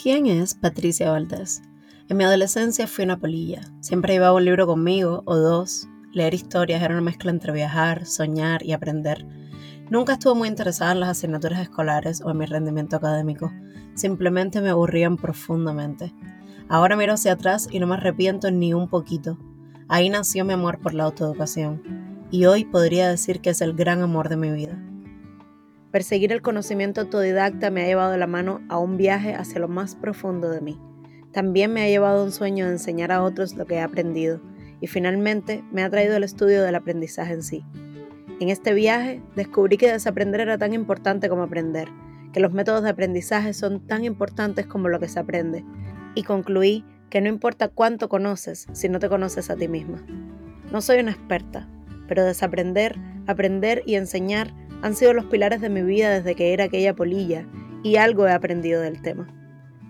¿Quién es Patricia Valdés? En mi adolescencia fui una polilla. Siempre llevaba un libro conmigo o dos. Leer historias era una mezcla entre viajar, soñar y aprender. Nunca estuve muy interesada en las asignaturas escolares o en mi rendimiento académico. Simplemente me aburrían profundamente. Ahora miro hacia atrás y no me arrepiento ni un poquito. Ahí nació mi amor por la autoeducación. Y hoy podría decir que es el gran amor de mi vida. Perseguir el conocimiento autodidacta me ha llevado de la mano a un viaje hacia lo más profundo de mí. También me ha llevado a un sueño de enseñar a otros lo que he aprendido y finalmente me ha traído el estudio del aprendizaje en sí. En este viaje descubrí que desaprender era tan importante como aprender, que los métodos de aprendizaje son tan importantes como lo que se aprende, y concluí que no importa cuánto conoces si no te conoces a ti misma. No soy una experta, pero desaprender, aprender y enseñar han sido los pilares de mi vida desde que era aquella polilla y algo he aprendido del tema.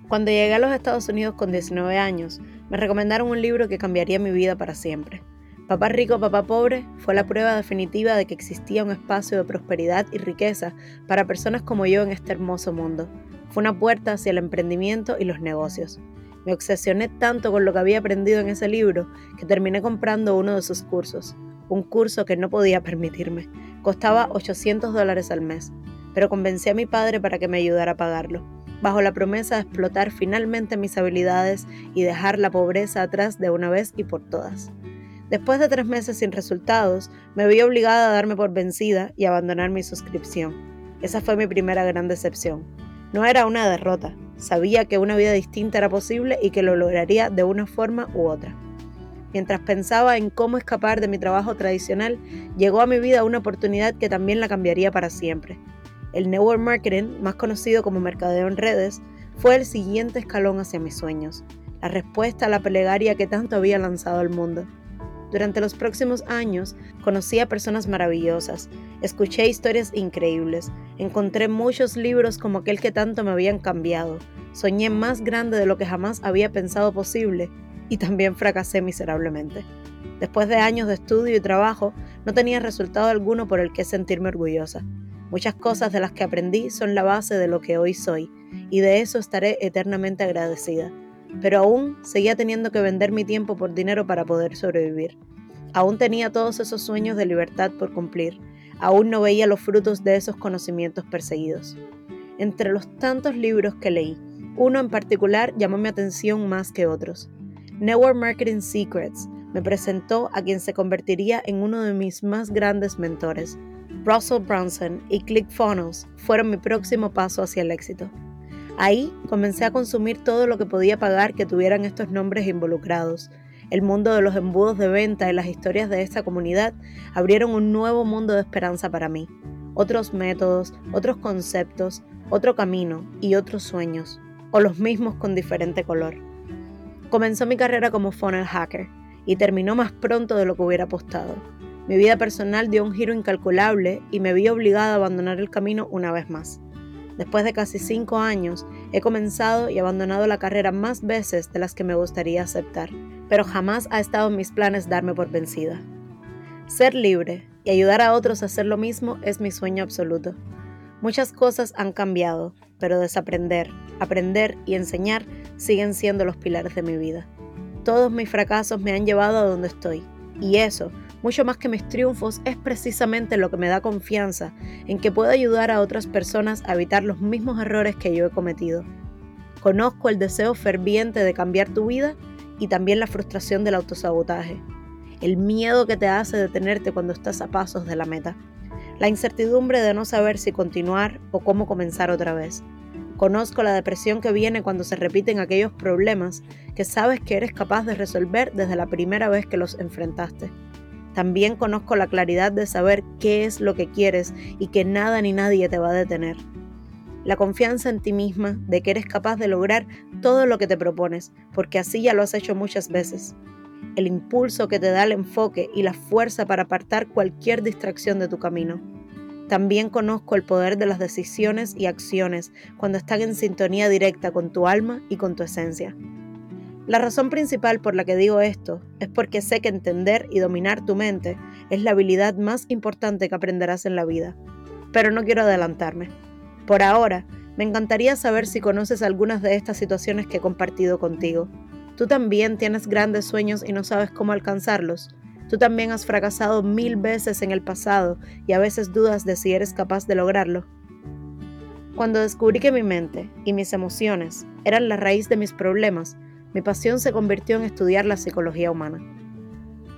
Cuando llegué a los Estados Unidos con 19 años, me recomendaron un libro que cambiaría mi vida para siempre. Papá rico, papá pobre fue la prueba definitiva de que existía un espacio de prosperidad y riqueza para personas como yo en este hermoso mundo. Fue una puerta hacia el emprendimiento y los negocios. Me obsesioné tanto con lo que había aprendido en ese libro que terminé comprando uno de sus cursos, un curso que no podía permitirme. Costaba 800 dólares al mes, pero convencí a mi padre para que me ayudara a pagarlo, bajo la promesa de explotar finalmente mis habilidades y dejar la pobreza atrás de una vez y por todas. Después de tres meses sin resultados, me vi obligada a darme por vencida y abandonar mi suscripción. Esa fue mi primera gran decepción. No era una derrota, sabía que una vida distinta era posible y que lo lograría de una forma u otra. Mientras pensaba en cómo escapar de mi trabajo tradicional, llegó a mi vida una oportunidad que también la cambiaría para siempre. El network marketing, más conocido como mercadeo en redes, fue el siguiente escalón hacia mis sueños, la respuesta a la plegaria que tanto había lanzado al mundo. Durante los próximos años conocí a personas maravillosas, escuché historias increíbles, encontré muchos libros como aquel que tanto me habían cambiado, soñé más grande de lo que jamás había pensado posible y también fracasé miserablemente. Después de años de estudio y trabajo, no tenía resultado alguno por el que sentirme orgullosa. Muchas cosas de las que aprendí son la base de lo que hoy soy, y de eso estaré eternamente agradecida. Pero aún seguía teniendo que vender mi tiempo por dinero para poder sobrevivir. Aún tenía todos esos sueños de libertad por cumplir. Aún no veía los frutos de esos conocimientos perseguidos. Entre los tantos libros que leí, uno en particular llamó mi atención más que otros. Network Marketing Secrets me presentó a quien se convertiría en uno de mis más grandes mentores. Russell Brunson y ClickFunnels fueron mi próximo paso hacia el éxito. Ahí comencé a consumir todo lo que podía pagar que tuvieran estos nombres involucrados. El mundo de los embudos de venta y las historias de esta comunidad abrieron un nuevo mundo de esperanza para mí. Otros métodos, otros conceptos, otro camino y otros sueños, o los mismos con diferente color. Comenzó mi carrera como funnel hacker y terminó más pronto de lo que hubiera apostado. Mi vida personal dio un giro incalculable y me vi obligada a abandonar el camino una vez más. Después de casi cinco años, he comenzado y abandonado la carrera más veces de las que me gustaría aceptar, pero jamás ha estado en mis planes darme por vencida. Ser libre y ayudar a otros a hacer lo mismo es mi sueño absoluto. Muchas cosas han cambiado, pero desaprender, aprender y enseñar siguen siendo los pilares de mi vida. Todos mis fracasos me han llevado a donde estoy, y eso, mucho más que mis triunfos, es precisamente lo que me da confianza en que puedo ayudar a otras personas a evitar los mismos errores que yo he cometido. Conozco el deseo ferviente de cambiar tu vida y también la frustración del autosabotaje, el miedo que te hace detenerte cuando estás a pasos de la meta, la incertidumbre de no saber si continuar o cómo comenzar otra vez Conozco la depresión que viene cuando se repiten aquellos problemas que sabes que eres capaz de resolver desde la primera vez que los enfrentaste. También conozco la claridad de saber qué es lo que quieres y que nada ni nadie te va a detener. La confianza en ti misma de que eres capaz de lograr todo lo que te propones, porque así ya lo has hecho muchas veces. El impulso que te da el enfoque y la fuerza para apartar cualquier distracción de tu camino también conozco el poder de las decisiones y acciones cuando están en sintonía directa con tu alma y con tu esencia. La razón principal por la que digo esto es porque sé que entender y dominar tu mente es la habilidad más importante que aprenderás en la vida. Pero no quiero adelantarme. Por ahora, Me encantaría saber si conoces algunas de estas situaciones que he compartido contigo. Tú también tienes grandes sueños y no sabes cómo alcanzarlos. Tú también has fracasado mil veces en el pasado y a veces dudas de si eres capaz de lograrlo. Cuando descubrí que mi mente y mis emociones eran la raíz de mis problemas, mi pasión se convirtió en estudiar la psicología humana.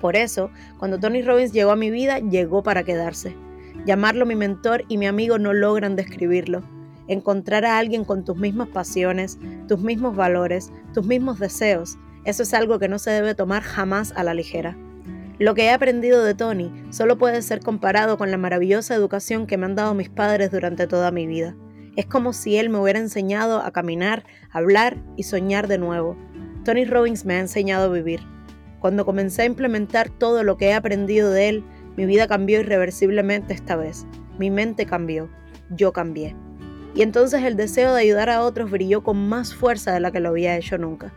Por eso, cuando Tony Robbins llegó a mi vida, llegó para quedarse. Llamarlo mi mentor y mi amigo no logran describirlo. Encontrar a alguien con tus mismas pasiones, tus mismos valores, tus mismos deseos, eso es algo que no se debe tomar jamás a la ligera. Lo que he aprendido de Tony solo puede ser comparado con la maravillosa educación que me han dado mis padres durante toda mi vida. Es como si él me hubiera enseñado a caminar, hablar y soñar de nuevo. Tony Robbins me ha enseñado a vivir. Cuando comencé a implementar todo lo que he aprendido de él, mi vida cambió irreversiblemente esta vez. Mi mente cambió. Yo cambié. Y entonces el deseo de ayudar a otros brilló con más fuerza de la que lo había hecho nunca.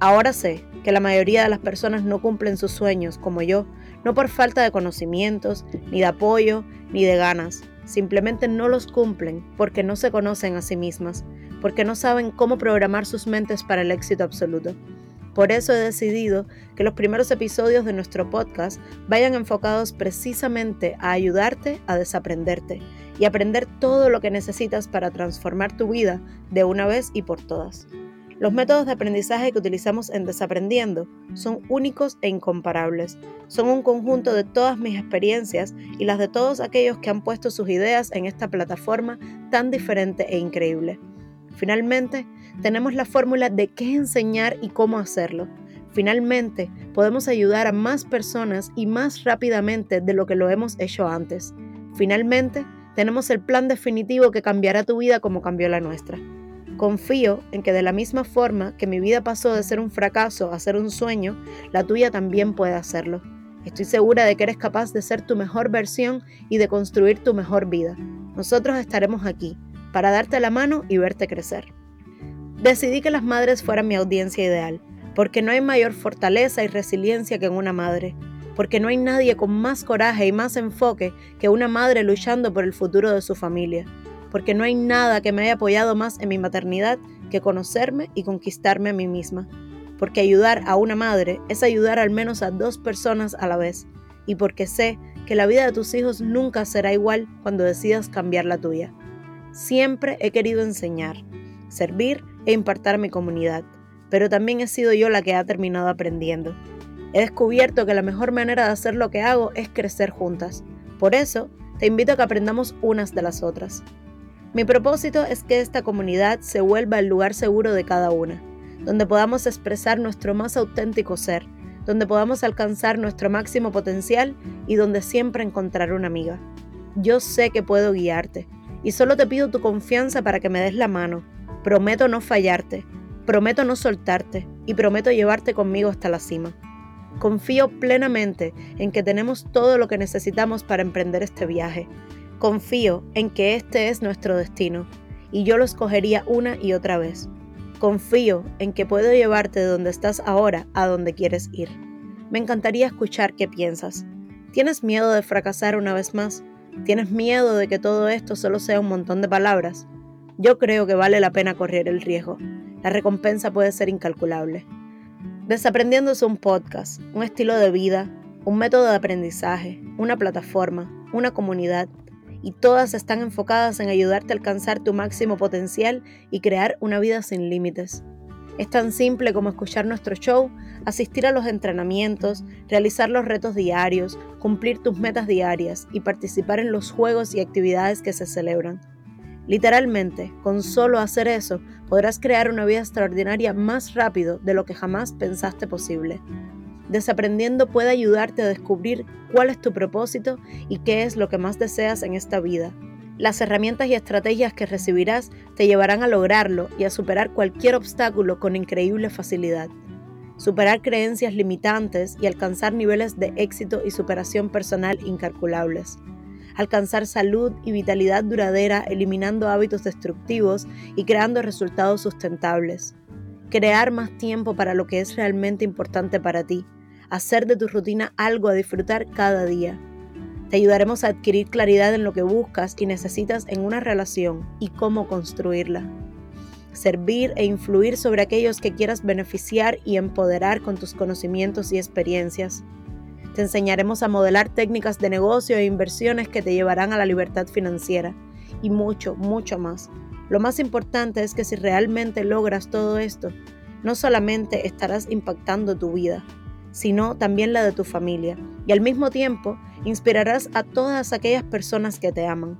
Ahora sé que la mayoría de las personas no cumplen sus sueños, como yo, no por falta de conocimientos, ni de apoyo, ni de ganas. Simplemente no los cumplen porque no se conocen a sí mismas, porque no saben cómo programar sus mentes para el éxito absoluto. Por eso he decidido que los primeros episodios de nuestro podcast vayan enfocados precisamente a ayudarte a desaprenderte y aprender todo lo que necesitas para transformar tu vida de una vez y por todas. Los métodos de aprendizaje que utilizamos en Desaprendiendo son únicos e incomparables. Son un conjunto de todas mis experiencias y las de todos aquellos que han puesto sus ideas en esta plataforma tan diferente e increíble. Finalmente, tenemos la fórmula de qué enseñar y cómo hacerlo. Finalmente, podemos ayudar a más personas y más rápidamente de lo que lo hemos hecho antes. Finalmente, tenemos el plan definitivo que cambiará tu vida como cambió la nuestra. Confío en que de la misma forma que mi vida pasó de ser un fracaso a ser un sueño, la tuya también puede hacerlo. Estoy segura de que eres capaz de ser tu mejor versión y de construir tu mejor vida. Nosotros estaremos aquí para darte la mano y verte crecer. Decidí que las madres fueran mi audiencia ideal, porque no hay mayor fortaleza y resiliencia que en una madre, porque no hay nadie con más coraje y más enfoque que una madre luchando por el futuro de su familia, porque no hay nada que me haya apoyado más en mi maternidad que conocerme y conquistarme a mí misma, porque ayudar a una madre es ayudar al menos a dos personas a la vez, y porque sé que la vida de tus hijos nunca será igual cuando decidas cambiar la tuya. Siempre he querido enseñar, servir e impartir a mi comunidad, pero también he sido yo la que ha terminado aprendiendo. He descubierto que la mejor manera de hacer lo que hago es crecer juntas. Por eso, te invito a que aprendamos unas de las otras. Mi propósito es que esta comunidad se vuelva el lugar seguro de cada una, donde podamos expresar nuestro más auténtico ser, donde podamos alcanzar nuestro máximo potencial y donde siempre encontrar una amiga. Yo sé que puedo guiarte, y solo te pido tu confianza para que me des la mano. Prometo no fallarte, prometo no soltarte y prometo llevarte conmigo hasta la cima. Confío plenamente en que tenemos todo lo que necesitamos para emprender este viaje. Confío en que este es nuestro destino y yo lo escogería una y otra vez. Confío en que puedo llevarte de donde estás ahora a donde quieres ir. Me encantaría escuchar qué piensas. ¿Tienes miedo de fracasar una vez más? ¿Tienes miedo de que todo esto solo sea un montón de palabras? Yo creo que vale la pena correr el riesgo. La recompensa puede ser incalculable. Desaprendiendo es un podcast, un estilo de vida, un método de aprendizaje, una plataforma, una comunidad, y todas están enfocadas en ayudarte a alcanzar tu máximo potencial y crear una vida sin límites. Es tan simple como escuchar nuestro show, asistir a los entrenamientos, realizar los retos diarios, cumplir tus metas diarias y participar en los juegos y actividades que se celebran. Literalmente, con solo hacer eso, podrás crear una vida extraordinaria más rápido de lo que jamás pensaste posible. Desaprendiendo puede ayudarte a descubrir cuál es tu propósito y qué es lo que más deseas en esta vida las herramientas y estrategias que recibirás te llevarán a lograrlo y a superar cualquier obstáculo con increíble facilidad. Superar creencias limitantes y alcanzar niveles de éxito y superación personal incalculables. Alcanzar salud y vitalidad duradera eliminando hábitos destructivos y creando resultados sustentables. Crear más tiempo para lo que es realmente importante para ti. Hacer de tu rutina algo a disfrutar cada día Te ayudaremos a adquirir claridad en lo que buscas y necesitas en una relación y cómo construirla. Servir e influir sobre aquellos que quieras beneficiar y empoderar con tus conocimientos y experiencias. Te enseñaremos a modelar técnicas de negocio e inversiones que te llevarán a la libertad financiera y mucho, mucho más. Lo más importante es que si realmente logras todo esto, no solamente estarás impactando tu vida, sino también la de tu familia, y al mismo tiempo inspirarás a todas aquellas personas que te aman.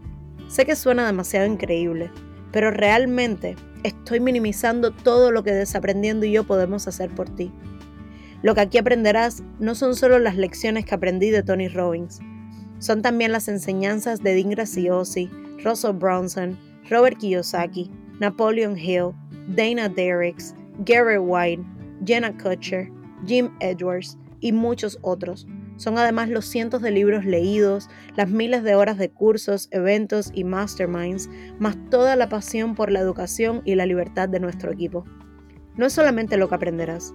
Sé que suena demasiado increíble, pero realmente estoy minimizando todo lo que Desaprendiendo y yo podemos hacer por ti. Lo que aquí aprenderás no son solo las lecciones que aprendí de Tony Robbins, son también las enseñanzas de Dean Graziosi, Russell Bronson, Robert Kiyosaki, Napoleon Hill, Dana Derricks, Gary White, Jenna Kutcher, Jim Edwards y muchos otros. Son además los cientos de libros leídos, las miles de horas de cursos, eventos y masterminds, más toda la pasión por la educación y la libertad de nuestro equipo. No es solamente lo que aprenderás,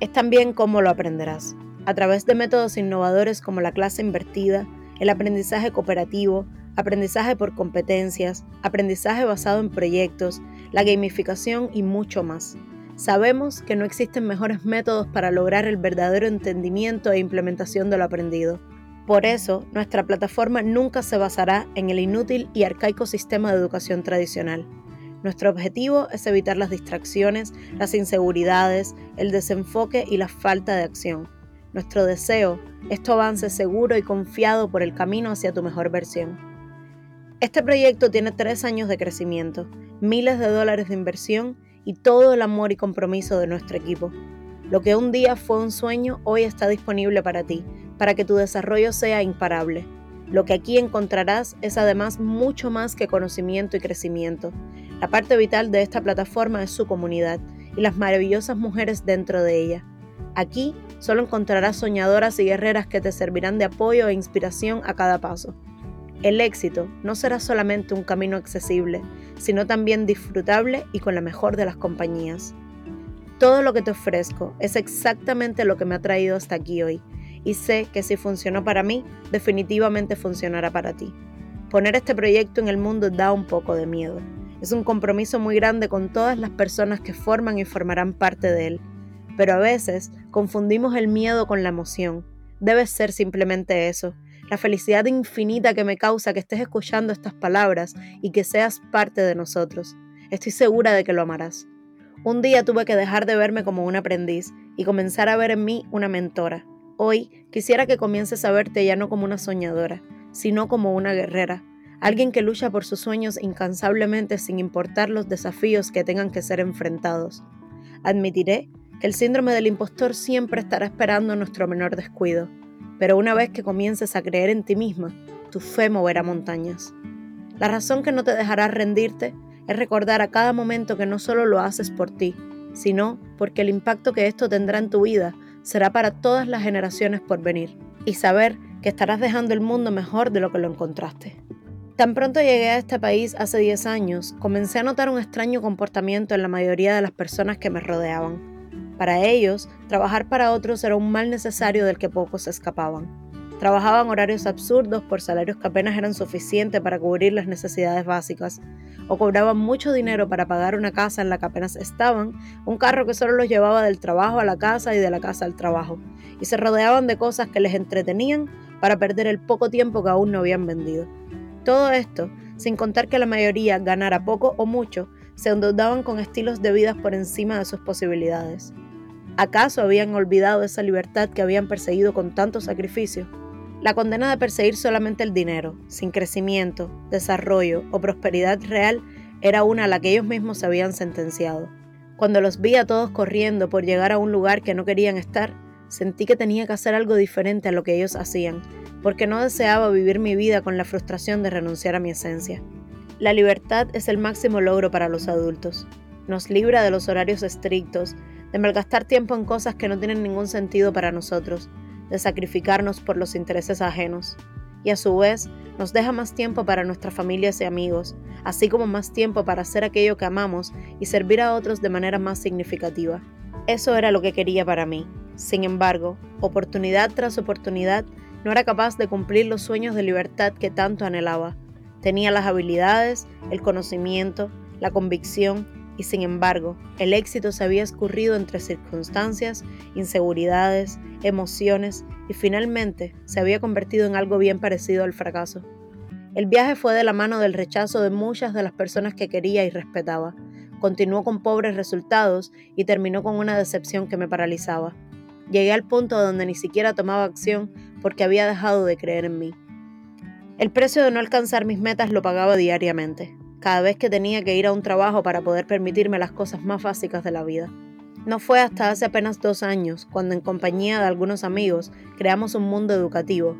es también cómo lo aprenderás, a través de métodos innovadores como la clase invertida, el aprendizaje cooperativo, aprendizaje por competencias, aprendizaje basado en proyectos, la gamificación y mucho más. Sabemos que no existen mejores métodos para lograr el verdadero entendimiento e implementación de lo aprendido. Por eso, nuestra plataforma nunca se basará en el inútil y arcaico sistema de educación tradicional. Nuestro objetivo es evitar las distracciones, las inseguridades, el desenfoque y la falta de acción. Nuestro deseo es tu avance seguro y confiado por el camino hacia tu mejor versión. Este proyecto tiene tres años de crecimiento, miles de dólares de inversión y todo el amor y compromiso de nuestro equipo. Lo que un día fue un sueño hoy está disponible para ti, para que tu desarrollo sea imparable. Lo que aquí encontrarás es además mucho más que conocimiento y crecimiento. La parte vital de esta plataforma es su comunidad y las maravillosas mujeres dentro de ella. Aquí solo encontrarás soñadoras y guerreras que te servirán de apoyo e inspiración a cada paso. El éxito no será solamente un camino accesible, sino también disfrutable y con la mejor de las compañías. Todo lo que te ofrezco es exactamente lo que me ha traído hasta aquí hoy, y sé que si funcionó para mí, definitivamente funcionará para ti. Poner este proyecto en el mundo da un poco de miedo. Es un compromiso muy grande con todas las personas que forman y formarán parte de él, pero a veces confundimos el miedo con la emoción. Debe ser simplemente eso, la felicidad infinita que me causa que estés escuchando estas palabras y que seas parte de nosotros. Estoy segura de que lo amarás. Un día tuve que dejar de verme como un aprendiz y comenzar a ver en mí una mentora. Hoy quisiera que comiences a verte ya no como una soñadora, sino como una guerrera, alguien que lucha por sus sueños incansablemente sin importar los desafíos que tengan que ser enfrentados. Admitiré que el síndrome del impostor siempre estará esperando nuestro menor descuido pero una vez que comiences a creer en ti misma, tu fe moverá montañas. La razón que no te dejará rendirte es recordar a cada momento que no solo lo haces por ti, sino porque el impacto que esto tendrá en tu vida será para todas las generaciones por venir, y saber que estarás dejando el mundo mejor de lo que lo encontraste. Tan pronto llegué a este país hace 10 años, comencé a notar un extraño comportamiento en la mayoría de las personas que me rodeaban. Para ellos, trabajar para otros era un mal necesario del que pocos escapaban. Trabajaban horarios absurdos por salarios que apenas eran suficientes para cubrir las necesidades básicas, o cobraban mucho dinero para pagar una casa en la que apenas estaban, un carro que solo los llevaba del trabajo a la casa y de la casa al trabajo, y se rodeaban de cosas que les entretenían para perder el poco tiempo que aún no habían vendido. Todo esto, sin contar que la mayoría ganara poco o mucho, se endeudaban con estilos de vida por encima de sus posibilidades. ¿Acaso habían olvidado esa libertad que habían perseguido con tanto sacrificio? La condena de perseguir solamente el dinero, sin crecimiento, desarrollo o prosperidad real, era una a la que ellos mismos se habían sentenciado. Cuando los vi a todos corriendo por llegar a un lugar que no querían estar, sentí que tenía que hacer algo diferente a lo que ellos hacían, porque no deseaba vivir mi vida con la frustración de renunciar a mi esencia. La libertad es el máximo logro para los adultos. Nos libra de los horarios estrictos, de malgastar tiempo en cosas que no tienen ningún sentido para nosotros, de sacrificarnos por los intereses ajenos. Y a su vez, nos deja más tiempo para nuestras familias y amigos, así como más tiempo para hacer aquello que amamos y servir a otros de manera más significativa. Eso era lo que quería para mí. Sin embargo, oportunidad tras oportunidad, no era capaz de cumplir los sueños de libertad que tanto anhelaba. Tenía las habilidades, el conocimiento, la convicción y sin embargo, el éxito se había escurrido entre circunstancias, inseguridades, emociones y finalmente se había convertido en algo bien parecido al fracaso. El viaje fue de la mano del rechazo de muchas de las personas que quería y respetaba. Continuó con pobres resultados y terminó con una decepción que me paralizaba. Llegué al punto donde ni siquiera tomaba acción porque había dejado de creer en mí. El precio de no alcanzar mis metas lo pagaba diariamente cada vez que tenía que ir a un trabajo para poder permitirme las cosas más básicas de la vida. No fue hasta hace apenas dos años, cuando en compañía de algunos amigos creamos un mundo educativo,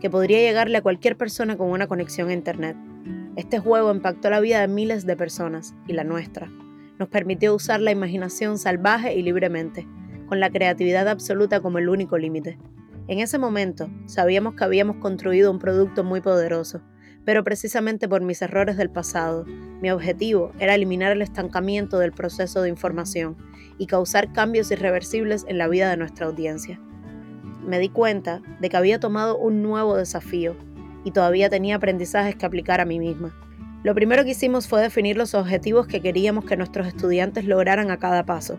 que podría llegarle a cualquier persona con una conexión a Internet. Este juego impactó la vida de miles de personas, y la nuestra. Nos permitió usar la imaginación salvaje y libremente, con la creatividad absoluta como el único límite. En ese momento, sabíamos que habíamos construido un producto muy poderoso, pero precisamente por mis errores del pasado. Mi objetivo era eliminar el estancamiento del proceso de información y causar cambios irreversibles en la vida de nuestra audiencia. Me di cuenta de que había tomado un nuevo desafío y todavía tenía aprendizajes que aplicar a mí misma. Lo primero que hicimos fue definir los objetivos que queríamos que nuestros estudiantes lograran a cada paso,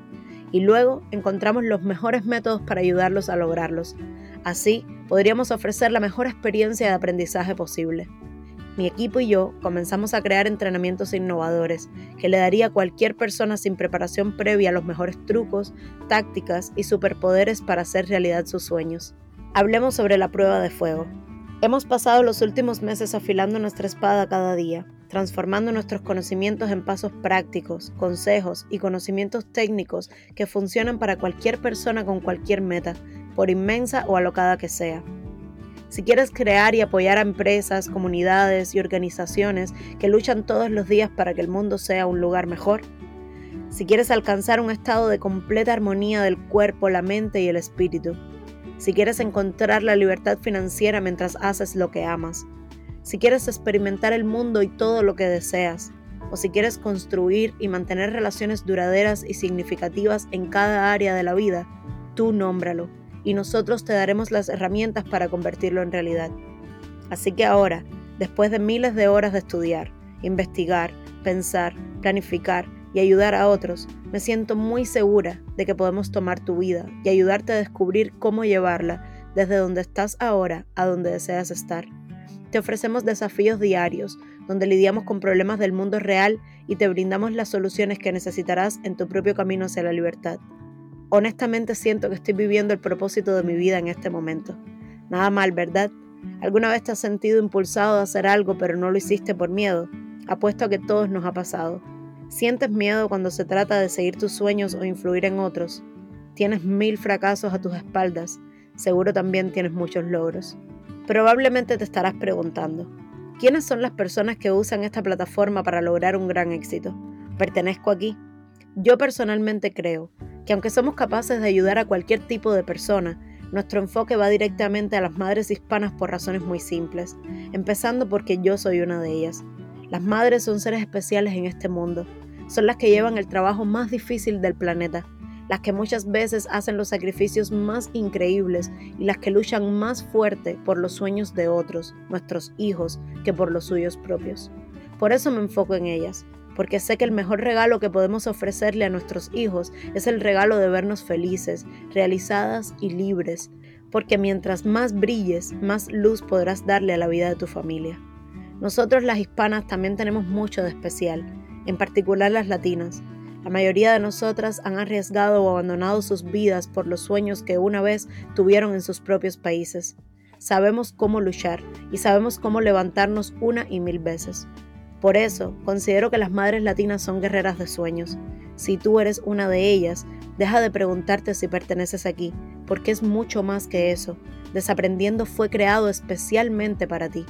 y luego encontramos los mejores métodos para ayudarlos a lograrlos. Así, podríamos ofrecer la mejor experiencia de aprendizaje posible. Mi equipo y yo comenzamos a crear entrenamientos innovadores que le daría a cualquier persona sin preparación previa los mejores trucos, tácticas y superpoderes para hacer realidad sus sueños. Hablemos sobre la prueba de fuego. Hemos pasado los últimos meses afilando nuestra espada cada día, transformando nuestros conocimientos en pasos prácticos, consejos y conocimientos técnicos que funcionan para cualquier persona con cualquier meta, por inmensa o alocada que sea. Si quieres crear y apoyar a empresas, comunidades y organizaciones que luchan todos los días para que el mundo sea un lugar mejor, si quieres alcanzar un estado de completa armonía del cuerpo, la mente y el espíritu, si quieres encontrar la libertad financiera mientras haces lo que amas, si quieres experimentar el mundo y todo lo que deseas, o si quieres construir y mantener relaciones duraderas y significativas en cada área de la vida, tú nómbralo y nosotros te daremos las herramientas para convertirlo en realidad. Así que ahora, después de miles de horas de estudiar, investigar, pensar, planificar y ayudar a otros, me siento muy segura de que podemos tomar tu vida y ayudarte a descubrir cómo llevarla desde donde estás ahora a donde deseas estar. Te ofrecemos desafíos diarios, donde lidiamos con problemas del mundo real y te brindamos las soluciones que necesitarás en tu propio camino hacia la libertad. Honestamente siento que estoy viviendo el propósito de mi vida en este momento. Nada mal, ¿verdad? ¿Alguna vez te has sentido impulsado a hacer algo pero no lo hiciste por miedo? Apuesto a que todos nos ha pasado. ¿Sientes miedo cuando se trata de seguir tus sueños o influir en otros? Tienes mil fracasos a tus espaldas. Seguro también tienes muchos logros. Probablemente te estarás preguntando, ¿quiénes son las personas que usan esta plataforma para lograr un gran éxito? ¿Pertenezco aquí? Yo personalmente creo que aunque somos capaces de ayudar a cualquier tipo de persona, nuestro enfoque va directamente a las madres hispanas por razones muy simples, empezando porque yo soy una de ellas. Las madres son seres especiales en este mundo, son las que llevan el trabajo más difícil del planeta, las que muchas veces hacen los sacrificios más increíbles y las que luchan más fuerte por los sueños de otros, nuestros hijos, que por los suyos propios. Por eso me enfoco en ellas, porque sé que el mejor regalo que podemos ofrecerle a nuestros hijos es el regalo de vernos felices, realizadas y libres, porque mientras más brilles, más luz podrás darle a la vida de tu familia. Nosotros las hispanas también tenemos mucho de especial, en particular las latinas. La mayoría de nosotras han arriesgado o abandonado sus vidas por los sueños que una vez tuvieron en sus propios países. Sabemos cómo luchar y sabemos cómo levantarnos una y mil veces. Por eso, considero que las madres latinas son guerreras de sueños. Si tú eres una de ellas, deja de preguntarte si perteneces aquí, porque es mucho más que eso. Desaprendiendo fue creado especialmente para ti.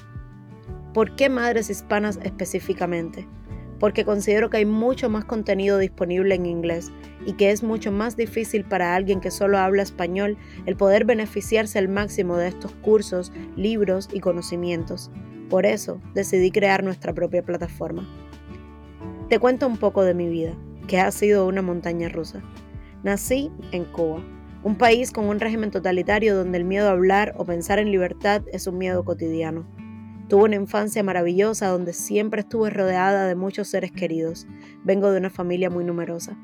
¿Por qué madres hispanas específicamente? Porque considero que hay mucho más contenido disponible en inglés y que es mucho más difícil para alguien que solo habla español el poder beneficiarse al máximo de estos cursos, libros y conocimientos. Por eso decidí crear nuestra propia plataforma. Te cuento un poco de mi vida, que ha sido una montaña rusa. Nací en Cuba, Un país con un régimen totalitario donde el miedo a hablar o pensar en libertad es un miedo cotidiano. Tuve una infancia maravillosa donde siempre estuve rodeada de muchos seres queridos. Vengo de una familia muy numerosa.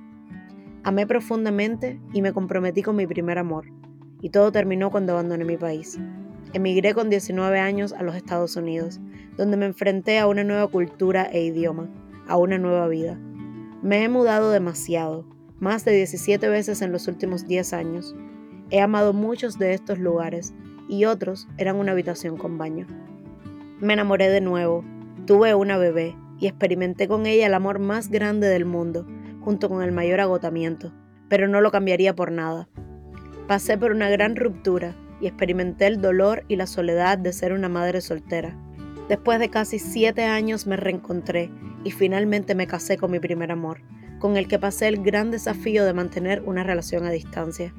Amé profundamente y me comprometí con mi primer amor. Y todo terminó cuando abandoné mi país. Emigré con 19 años a los Estados Unidos, donde me enfrenté a una nueva cultura e idioma, a una nueva vida. Me he mudado demasiado, más de 17 veces en los últimos 10 años. He amado muchos de estos lugares y otros eran una habitación con baño. Me enamoré de nuevo, tuve una bebé y experimenté con ella el amor más grande del mundo, junto con el mayor agotamiento, pero no lo cambiaría por nada. Pasé por una gran ruptura y experimenté el dolor y la soledad de ser una madre soltera. Después de casi siete años me reencontré y finalmente me casé con mi primer amor con el que pasé el gran desafío de mantener una relación a distancia.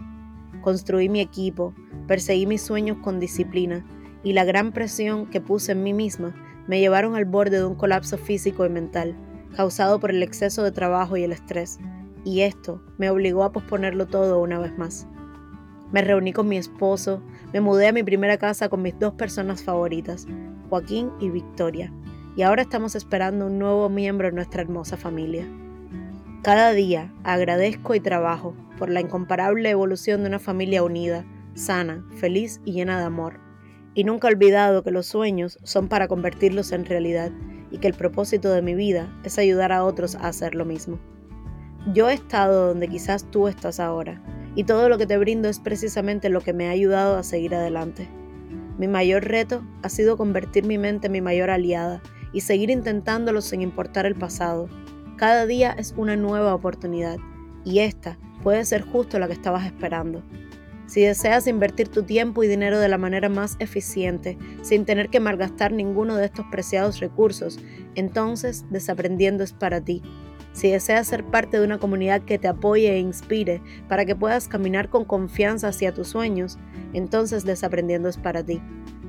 Construí mi equipo, perseguí mis sueños con disciplina y la gran presión que puse en mí misma me llevaron al borde de un colapso físico y mental, causado por el exceso de trabajo y el estrés, y esto me obligó a posponerlo todo una vez más. Me reuní con mi esposo, me mudé a mi primera casa con mis dos personas favoritas, Joaquín y Victoria, y ahora estamos esperando un nuevo miembro en nuestra hermosa familia. Cada día agradezco y trabajo por la incomparable evolución de una familia unida, sana, feliz y llena de amor. Y nunca he olvidado que los sueños son para convertirlos en realidad y que el propósito de mi vida es ayudar a otros a hacer lo mismo. Yo he estado donde quizás tú estás ahora y todo lo que te brindo es precisamente lo que me ha ayudado a seguir adelante. Mi mayor reto ha sido convertir mi mente en mi mayor aliada y seguir intentándolo sin importar el pasado, cada día es una nueva oportunidad y esta puede ser justo la que estabas esperando. Si deseas invertir tu tiempo y dinero de la manera más eficiente, sin tener que malgastar ninguno de estos preciados recursos, entonces Desaprendiendo es para ti. Si deseas ser parte de una comunidad que te apoye e inspire para que puedas caminar con confianza hacia tus sueños, entonces Desaprendiendo es para ti.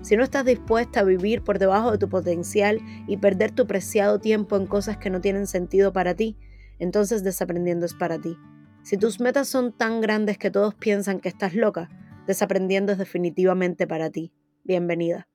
Si no estás dispuesta a vivir por debajo de tu potencial y perder tu preciado tiempo en cosas que no tienen sentido para ti, entonces desaprendiendo es para ti. Si tus metas son tan grandes que todos piensan que estás loca, desaprendiendo es definitivamente para ti. Bienvenida.